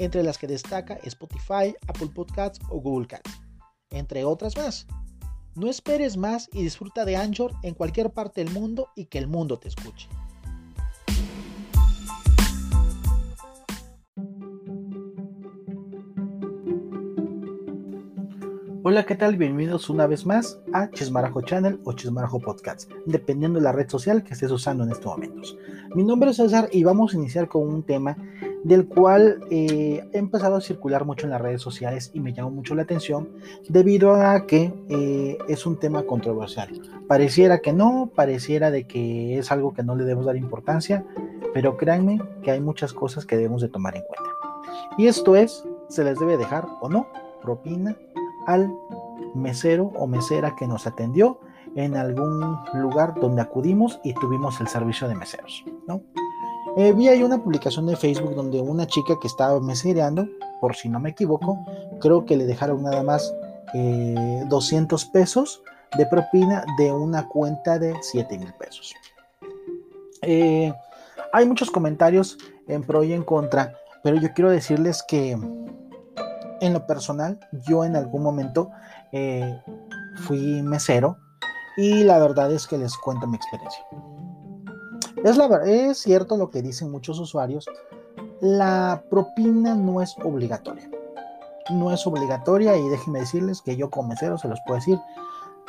entre las que destaca Spotify, Apple Podcasts o Google Cats, entre otras más. No esperes más y disfruta de Anchor en cualquier parte del mundo y que el mundo te escuche. Hola, ¿qué tal? Bienvenidos una vez más a Chismarajo Channel o Chismarajo Podcast, dependiendo de la red social que estés usando en estos momentos. Mi nombre es César y vamos a iniciar con un tema del cual eh, he empezado a circular mucho en las redes sociales y me llamó mucho la atención debido a que eh, es un tema controversial. Pareciera que no, pareciera de que es algo que no le debemos dar importancia, pero créanme que hay muchas cosas que debemos de tomar en cuenta. Y esto es, ¿se les debe dejar o no propina al mesero o mesera que nos atendió en algún lugar donde acudimos y tuvimos el servicio de meseros, ¿no? Eh, vi ahí una publicación de Facebook donde una chica que estaba mesereando, por si no me equivoco, creo que le dejaron nada más 200 eh, pesos de propina de una cuenta de 7 mil pesos. Eh, hay muchos comentarios en pro y en contra, pero yo quiero decirles que en lo personal, yo en algún momento fui mesero y la verdad es que les cuento mi experiencia. Es, la, es cierto lo que dicen muchos usuarios, la propina no es obligatoria. No es obligatoria y déjenme decirles que yo como mesero se los puedo decir,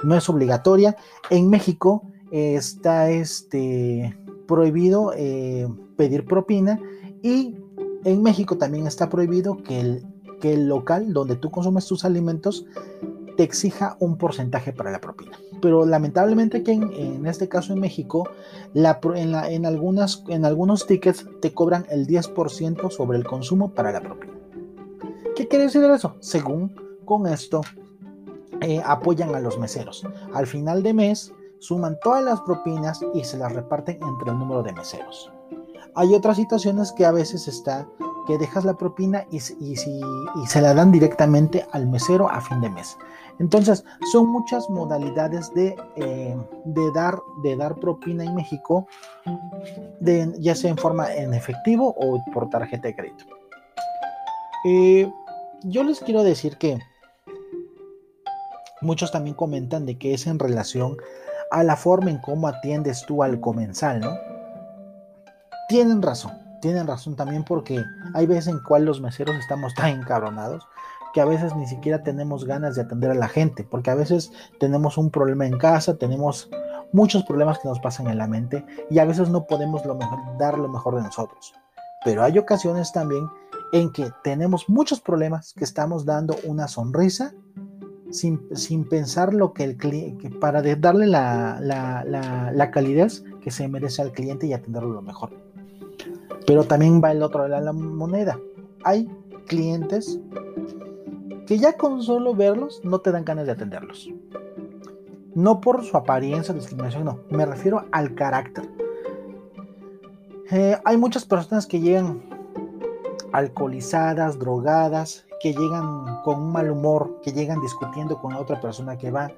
no es obligatoria. En México está este, prohibido eh, pedir propina y en México también está prohibido que el, que el local donde tú consumes tus alimentos te exija un porcentaje para la propina pero lamentablemente aquí en, este caso en México, en, algunas, en algunos tickets te cobran el 10% sobre el consumo para la propina. ¿Qué quiere decir eso? Según con esto eh, apoyan a los meseros. Al final de mes suman todas las propinas y se las reparten entre el número de meseros. Hay otras situaciones que a veces está que dejas la propina y, se la dan directamente al mesero a fin de mes. Entonces, son muchas modalidades de, eh, de, dar, de dar propina en México, ya sea en forma en efectivo o por tarjeta de crédito. Eh, yo les quiero decir que muchos también comentan de que es en relación a la forma en cómo atiendes tú al comensal, ¿no? Tienen razón, tienen razón también porque hay veces en cual los meseros estamos tan encabronados que a veces ni siquiera tenemos ganas de atender a la gente, porque a veces tenemos un problema en casa, tenemos muchos problemas que nos pasan en la mente y a veces no podemos dar lo mejor de nosotros. Pero hay ocasiones también en que tenemos muchos problemas que estamos dando una sonrisa sin, pensar lo que el cliente, para darle la, la, calidez que se merece al cliente y atenderlo lo mejor. Pero también va el otro lado de la moneda. Hay clientes que ya con solo verlos no te dan ganas de atenderlos. No por su apariencia discriminación, no. Me refiero al carácter. Eh, hay muchas personas que llegan alcoholizadas, drogadas, que llegan con un mal humor, que llegan discutiendo con otra persona que va.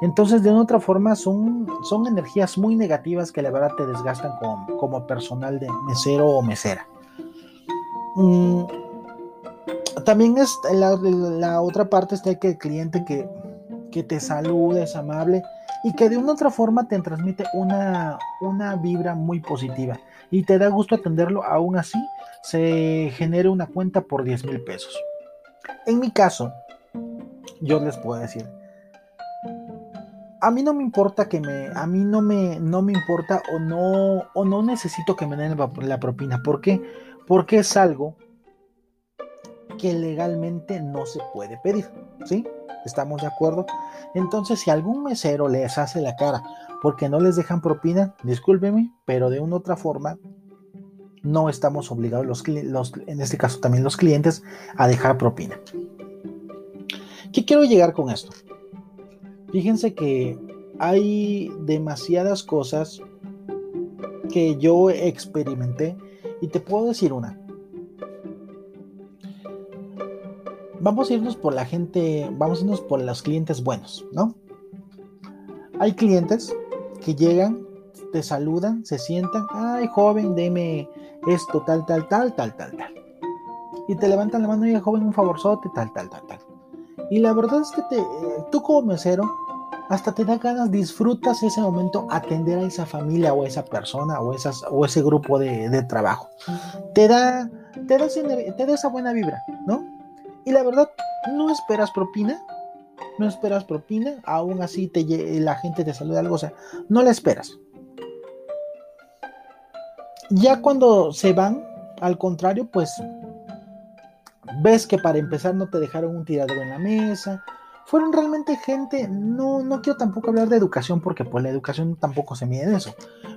Entonces, de otra forma, son, son energías muy negativas que la verdad te desgastan como, como personal de mesero o mesera. Mm, también es la, otra parte está que el cliente que, que te saluda, es amable y que de una otra forma te transmite una, una vibra muy positiva y te da gusto atenderlo, aún así se genere una cuenta por 10 mil pesos. En mi caso, yo les puedo decir, a mí no me importa que me, a mí no me, no me importa o no, o no necesito que me den la propina. ¿Por qué? Porque es algo que legalmente no se puede pedir. ¿Sí? ¿Estamos de acuerdo? Entonces, si algún mesero les hace la cara porque no les dejan propina, discúlpeme, pero de una otra forma no estamos obligados, los, en este caso también los clientes, a dejar propina. ¿Qué quiero llegar con esto? Fíjense que hay demasiadas cosas que yo experimenté y te puedo decir una. Vamos a irnos por la gente, vamos a irnos por los clientes buenos, ¿no? Hay clientes que llegan, te saludan, se sientan, ay joven, deme esto, tal, tal, tal, tal, tal, tal. Y te levantan la mano y joven, un favorzote, tal, tal, tal, tal. Y la verdad es que te, eh, tú como mesero, hasta te da ganas, disfrutas ese momento atender a esa familia o esa persona o, esas, o ese grupo de, trabajo. Te da, te, da, te da esa buena vibra, ¿no? Y la verdad, no esperas propina, no esperas propina, aún así te, la gente te saluda algo, o sea, no la esperas. Ya cuando se van, al contrario, pues ves que para empezar no te dejaron un tirador en la mesa, fueron realmente gente, no, no quiero tampoco hablar de educación porque pues la educación tampoco se mide en eso,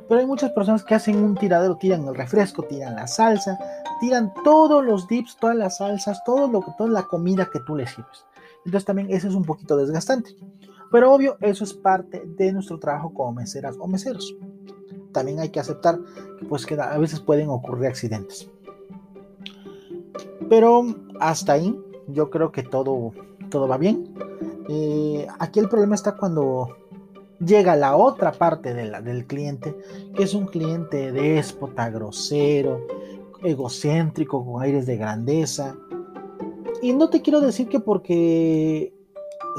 pero hay muchas personas que hacen un tiradero, tiran el refresco, tiran la salsa, tiran todos los dips, todas las salsas, todo lo, toda la comida que tú les sirves. Entonces también eso es un poquito desgastante. Pero obvio, eso es parte de nuestro trabajo como meseras o meseros. También hay que aceptar pues, que a veces pueden ocurrir accidentes. Pero hasta ahí yo creo que todo, todo va bien. Eh, aquí el problema está cuando llega la otra parte del cliente, que es un cliente déspota, grosero, egocéntrico, con aires de grandeza. Y no te quiero decir que porque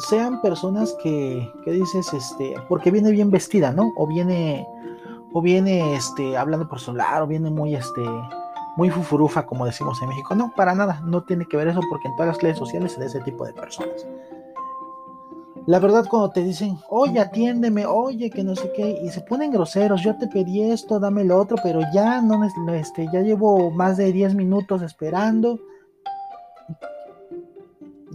sean personas que, que dices, este, porque viene bien vestida, ¿no? O viene, o viene, este, hablando por celular, o viene muy, este, muy fufurufa, como decimos en México. No, para nada, no tiene que ver eso, porque en todas las redes sociales se da ese tipo de personas. La verdad, cuando te dicen, oye, atiéndeme, oye, que no sé qué, y se ponen groseros, yo te pedí esto, dame lo otro, pero ya no, este, ya llevo más de 10 minutos esperando.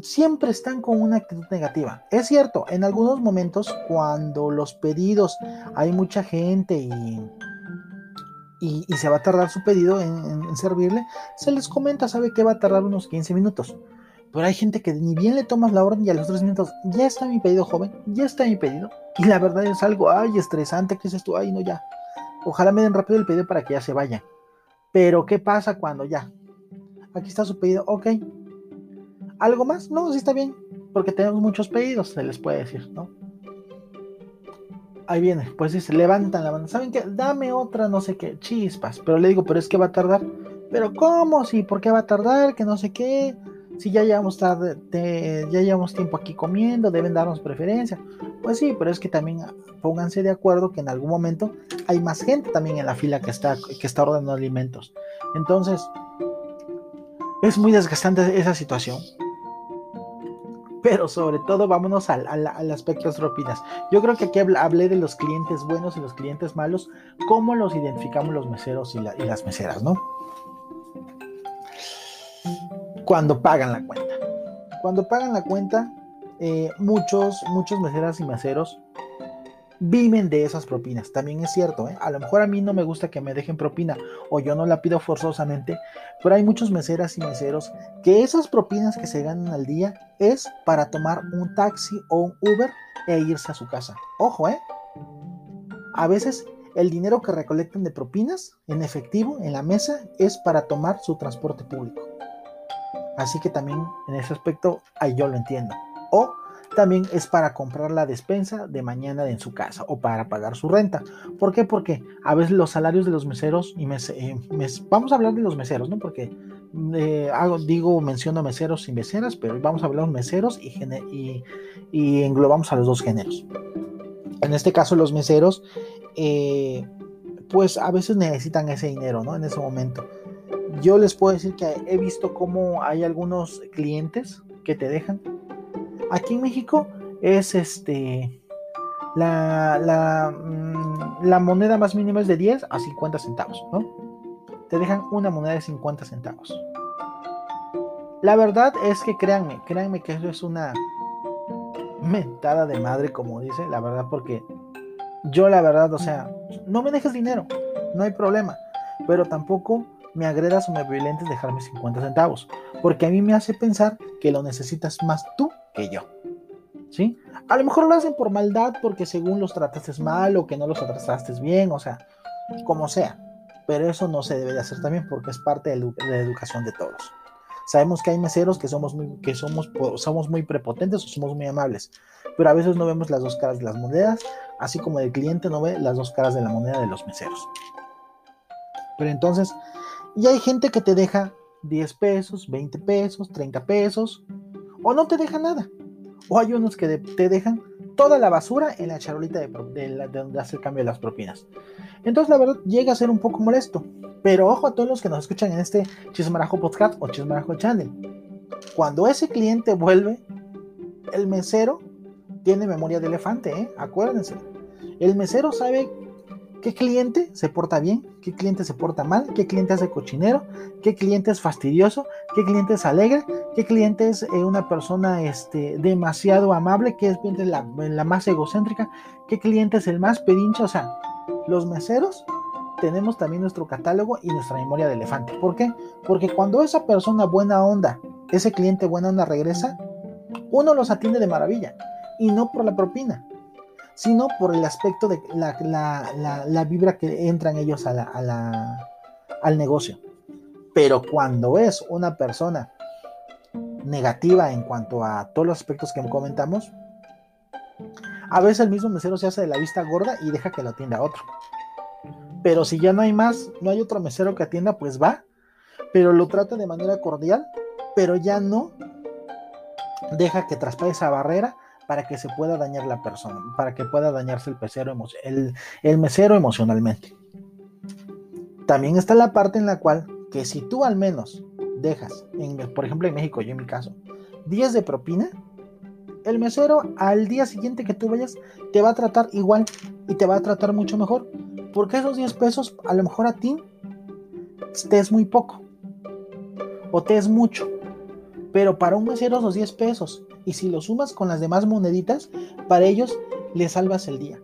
Siempre están con una actitud negativa. Es cierto, en algunos momentos, cuando los pedidos hay mucha gente y, y, se va a tardar su pedido en, servirle, se les comenta, sabe que va a tardar unos 15 minutos pero hay gente que ni bien le tomas la orden y a los tres minutos, ya está mi pedido, joven, ya está mi pedido. Y la verdad es algo, ay, estresante, ¿qué es tú? Ay, no, ya. Ojalá me den rápido el pedido para que ya se vaya. Pero, ¿qué pasa cuando ya? Aquí está su pedido, ok. ¿Algo más? No, sí está bien. Porque tenemos muchos pedidos, se les puede decir, ¿no? Ahí viene, pues dice, levantan la mano. ¿Saben qué? Dame otra, no sé qué, chispas. Pero le digo, pero es que va a tardar. Pero, ¿cómo? Sí, ¿por qué va a tardar? Que no sé qué si ya llevamos tarde, ya llevamos tiempo aquí comiendo, deben darnos preferencia. Pues sí, pero es que también pónganse de acuerdo que en algún momento hay más gente también en la fila que está, que está ordenando alimentos. Entonces, es muy desgastante esa situación. Pero sobre todo, vámonos al, aspecto de. Yo creo que aquí hablé de los clientes buenos y los clientes malos, cómo los identificamos los meseros y, y las meseras, ¿no? cuando pagan la cuenta. Cuando pagan la cuenta, eh, muchos, muchos meseras y meseros viven de esas propinas. También es cierto, ¿eh? a lo mejor a mí no me gusta que me dejen propina o yo no la pido forzosamente, pero hay muchos meseras y meseros que esas propinas que se ganan al día es para tomar un taxi o un Uber e irse a su casa. Ojo, ¿eh? A veces el dinero que recolectan de propinas en efectivo en la mesa es para tomar su transporte público. Así que también en ese aspecto ahí yo lo entiendo. O también es para comprar la despensa de mañana en su casa o para pagar su renta. ¿Por qué? Porque a veces los salarios de los meseros y eh, vamos a hablar de los meseros, ¿no? Porque eh, digo, menciono meseros y meseras, pero vamos a hablar de meseros y, y, englobamos a los dos géneros. En este caso los meseros, eh, pues a veces necesitan ese dinero, ¿no? En ese momento yo les puedo decir que he visto cómo hay algunos clientes que te dejan. Aquí en México es este la, la, mm, moneda más mínima es de 10 a 50 centavos, ¿no? Te dejan una moneda de 50 centavos. La verdad es que créanme, créanme que eso es una mentada de madre, como dice, la verdad, porque yo la verdad, o sea, no me dejes dinero, no hay problema, pero tampoco me agredas o me violentes dejarme 50 centavos, porque a mí me hace pensar que lo necesitas más tú que yo. ¿Sí? A lo mejor lo hacen por maldad porque según los trataste mal o que no los trataste bien, o sea, como sea. Pero eso no se debe de hacer también porque es parte de la educación de todos. Sabemos que hay meseros que somos muy, que somos, somos muy prepotentes o somos muy amables, pero a veces no vemos las dos caras de las monedas, así como el cliente no ve las dos caras de la moneda de los meseros. Pero entonces, y hay gente que te deja 10 pesos, 20 pesos, 30 pesos, o no te deja nada. O hay unos que te dejan toda la basura en la charolita de, de, donde hace el cambio de las propinas. Entonces, la verdad, llega a ser un poco molesto. Pero ojo a todos los que nos escuchan en este Chismarajo Podcast o Chismarajo Channel. Cuando ese cliente vuelve, el mesero tiene memoria de elefante, ¿eh? Acuérdense. El mesero sabe qué cliente se porta bien, qué cliente se porta mal, qué cliente hace cochinero, qué cliente es fastidioso, qué cliente es alegre, qué cliente es eh, una persona este, demasiado amable, qué es la, la más egocéntrica, qué cliente es el más pedincho. O sea, los meseros tenemos también nuestro catálogo y nuestra memoria de elefante. ¿Por qué? Porque cuando esa persona buena onda, ese cliente buena onda regresa, uno los atiende de maravilla. Y no por la propina, sino por el aspecto de la, vibra que entran ellos al negocio. Pero cuando es una persona negativa en cuanto a todos los aspectos que comentamos, a veces el mismo mesero se hace de la vista gorda y deja que lo atienda otro. Pero si ya no hay más, no hay otro mesero que atienda, pues va. Pero lo trata de manera cordial, pero ya no deja que traspase esa barrera para que se pueda dañar la persona, para que pueda dañarse el, mesero emocionalmente. También está la parte en la cual que si tú al menos dejas, en, por ejemplo en México, yo en mi caso, 10 de propina, el mesero al día siguiente que tú vayas te va a tratar igual y te va a tratar mucho mejor. Porque esos 10 pesos a lo mejor a ti te es muy poco o te es mucho. Pero para un mesero esos 10 pesos y si lo sumas con las demás moneditas, para ellos le salvas el día.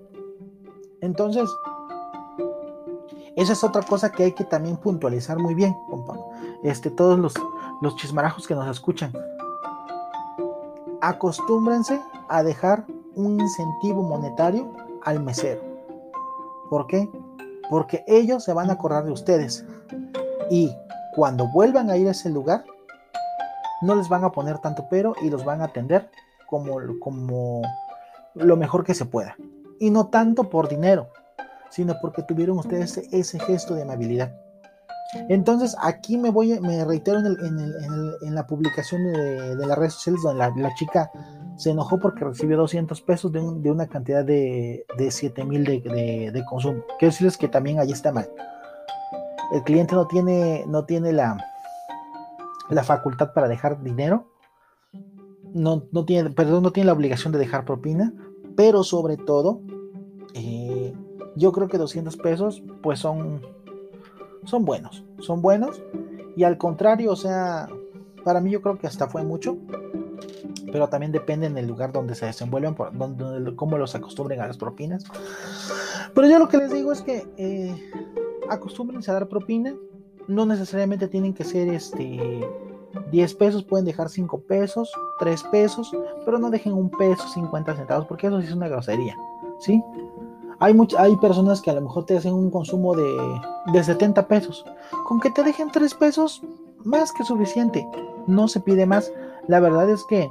Entonces, esa es otra cosa que hay que también puntualizar muy bien, este, todos los, los chismarajos que nos escuchan acostúmbrense a dejar un incentivo monetario al mesero. ¿Por qué? Porque ellos se van a acordar de ustedes. Y cuando vuelvan a ir a ese lugar, no les van a poner tanto pero y los van a atender como, como lo mejor que se pueda. Y no tanto por dinero, sino porque tuvieron ustedes ese gesto de amabilidad. Entonces aquí me voy, me reitero en, la publicación de, las redes sociales donde la, chica se enojó porque recibió 200 pesos de, una cantidad de, de 7 mil de, consumo. Quiero decirles que también ahí está mal. El cliente no tiene, no tiene la, la facultad para dejar dinero. No, no, tiene, perdón, no tiene la obligación de dejar propina, pero sobre todo, eh, yo creo que 200 pesos pues son son buenos, son buenos. Y al contrario, o sea, para mí yo creo que hasta fue mucho. Pero también depende en el lugar donde se desenvuelven, por, donde, cómo los acostumbren a las propinas. Pero yo lo que les digo es que eh, acostúmbrense a dar propina. No necesariamente tienen que ser este 10 pesos, pueden dejar 5 pesos, 3 pesos, pero no dejen un peso 50 centavos, porque eso sí es una grosería. ¿Sí? Hay, hay personas que a lo mejor te hacen un consumo de, de 70 pesos. Con que te dejen 3 pesos, más que suficiente. No se pide más. La verdad es que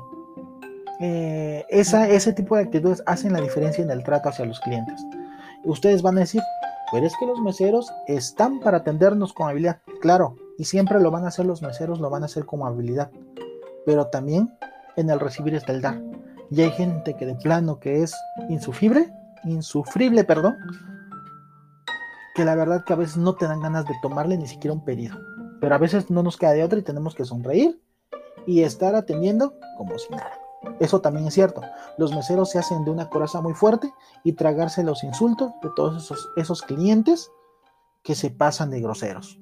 eh, esa, ese tipo de actitudes hacen la diferencia en el trato hacia los clientes. Ustedes van a decir, pero es que los meseros están para atendernos con habilidad. Claro, y siempre lo van a hacer los meseros, lo van a hacer con habilidad. Pero también en el recibir está el dar. Y hay gente que de plano que es insufrible insufrible, perdón, que la verdad que a veces no te dan ganas de tomarle ni siquiera un pedido. Pero a veces no nos queda de otra y tenemos que sonreír y estar atendiendo como si nada. Eso también es cierto. Los meseros se hacen de una coraza muy fuerte y tragarse los insultos de todos esos, esos clientes que se pasan de groseros.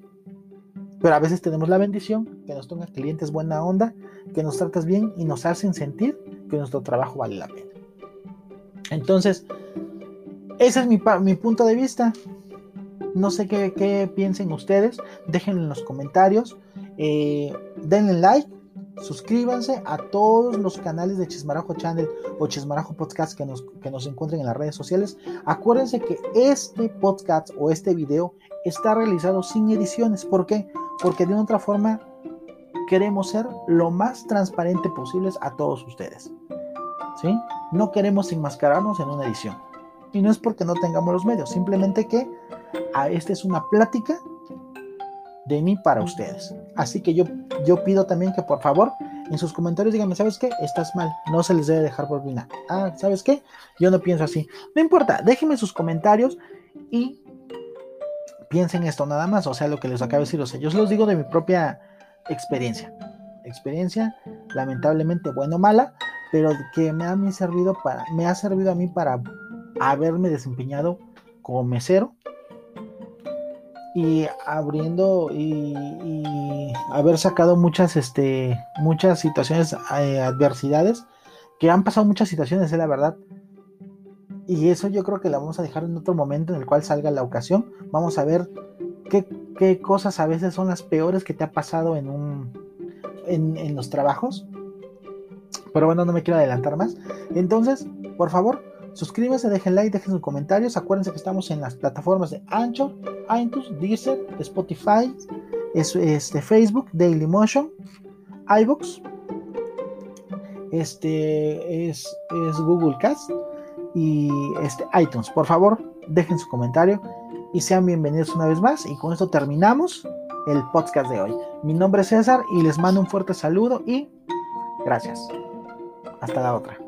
Pero a veces tenemos la bendición que nos tocan clientes buena onda, que nos tratas bien y nos hacen sentir que nuestro trabajo vale la pena. Entonces, ese es mi, punto de vista. No sé qué, piensen ustedes. Déjenlo en los comentarios. Eh, denle like. Suscríbanse a todos los canales de Chismarajo Channel o Chismarajo Podcast que nos, que nos encuentren en las redes sociales. Acuérdense que este podcast o este video está realizado sin ediciones. ¿Por qué? Porque de otra forma queremos ser lo más transparente posibles a todos ustedes. ¿Sí? No queremos enmascararnos en una edición. Y no es porque no tengamos los medios, simplemente que a, esta es una plática de mí para ustedes. Así que yo, yo pido también que por favor en sus comentarios díganme, ¿sabes qué? Estás mal, no se les debe dejar por final. Ah, ¿sabes qué? Yo no pienso así. No importa, déjenme sus comentarios y piensen esto nada más, o sea, lo que les acabo de decir, o sea, yo se los digo de mi propia experiencia. Experiencia, lamentablemente, bueno o mala, pero que me ha servido para, me ha servido a mí para haberme desempeñado como mesero y abriendo y, haber sacado muchas este muchas situaciones eh, adversidades que han pasado muchas situaciones es la verdad. Y eso yo creo que la vamos a dejar en otro momento en el cual salga la ocasión. Vamos a ver qué, qué cosas a veces son las peores que te ha pasado en un en, en los trabajos. Pero bueno no me quiero adelantar más. Entonces por favor Suscríbanse, dejen like, dejen sus comentarios. Acuérdense que estamos en las plataformas de Anchor, iTunes, Deezer, Spotify, este, Facebook, Dailymotion, iBooks, este es, es, Google Cast y este, iTunes. Por favor, dejen su comentario y sean bienvenidos una vez más. Y con esto terminamos el podcast de hoy. Mi nombre es César y les mando un fuerte saludo y gracias. Hasta la otra.